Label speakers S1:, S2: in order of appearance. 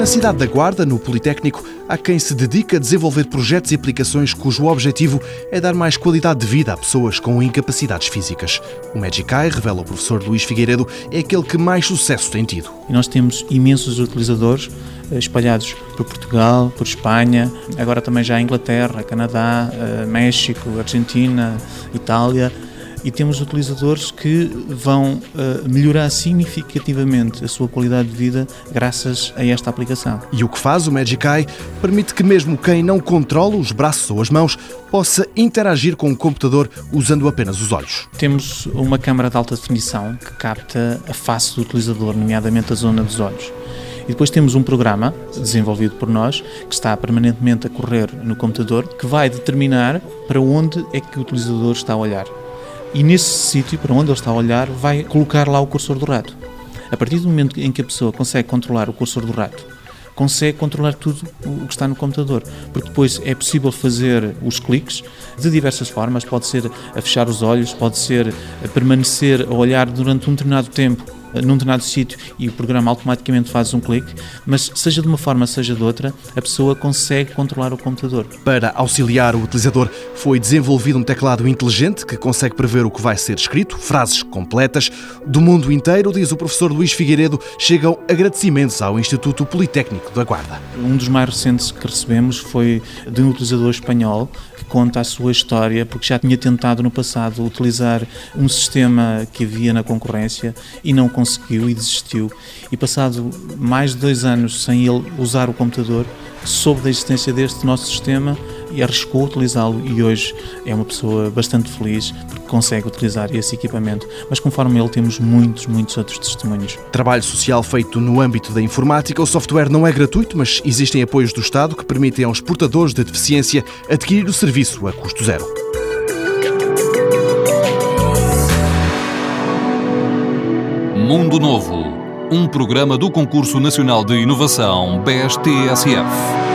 S1: Na cidade da Guarda, no Politécnico, há quem se dedica a desenvolver projetos e aplicações cujo objetivo é dar mais qualidade de vida a pessoas com incapacidades físicas. O Magic Eye, revela o professor Luís Figueiredo, é aquele que mais sucesso tem tido.
S2: E nós temos imensos utilizadores eh, espalhados por Portugal, por Espanha, agora também já Inglaterra, Canadá, eh, México, Argentina, Itália e temos utilizadores que vão uh, melhorar significativamente a sua qualidade de vida graças a esta aplicação.
S1: E o que faz o Magic Eye permite que mesmo quem não controla os braços ou as mãos possa interagir com o computador usando apenas os olhos.
S2: Temos uma câmara de alta definição que capta a face do utilizador, nomeadamente a zona dos olhos. E depois temos um programa desenvolvido por nós que está permanentemente a correr no computador que vai determinar para onde é que o utilizador está a olhar e nesse sítio para onde ele está a olhar vai colocar lá o cursor do rato. A partir do momento em que a pessoa consegue controlar o cursor do rato, consegue controlar tudo o que está no computador, porque depois é possível fazer os cliques de diversas formas, pode ser a fechar os olhos, pode ser a permanecer a olhar durante um determinado tempo num determinado sítio e o programa automaticamente faz um clique, mas seja de uma forma, seja de outra, a pessoa consegue controlar o computador.
S1: Para auxiliar o utilizador, foi desenvolvido um teclado inteligente que consegue prever o que vai ser escrito, frases completas. Do mundo inteiro, diz o professor Luís Figueiredo, chegam agradecimentos ao Instituto Politécnico da Guarda.
S2: Um dos mais recentes que recebemos foi de um utilizador espanhol conta a sua história, porque já tinha tentado no passado utilizar um sistema que havia na concorrência e não conseguiu e desistiu. E passado mais de dois anos sem ele usar o computador, soube da existência deste nosso sistema e arriscou utilizá-lo e hoje é uma pessoa bastante feliz porque consegue utilizar esse equipamento. Mas conforme ele temos muitos, muitos outros testemunhos.
S1: Trabalho social feito no âmbito da informática. O software não é gratuito, mas existem apoios do Estado que permitem aos portadores de deficiência adquirir o serviço a custo zero.
S3: Mundo Novo, um programa do Concurso Nacional de Inovação BSTSF.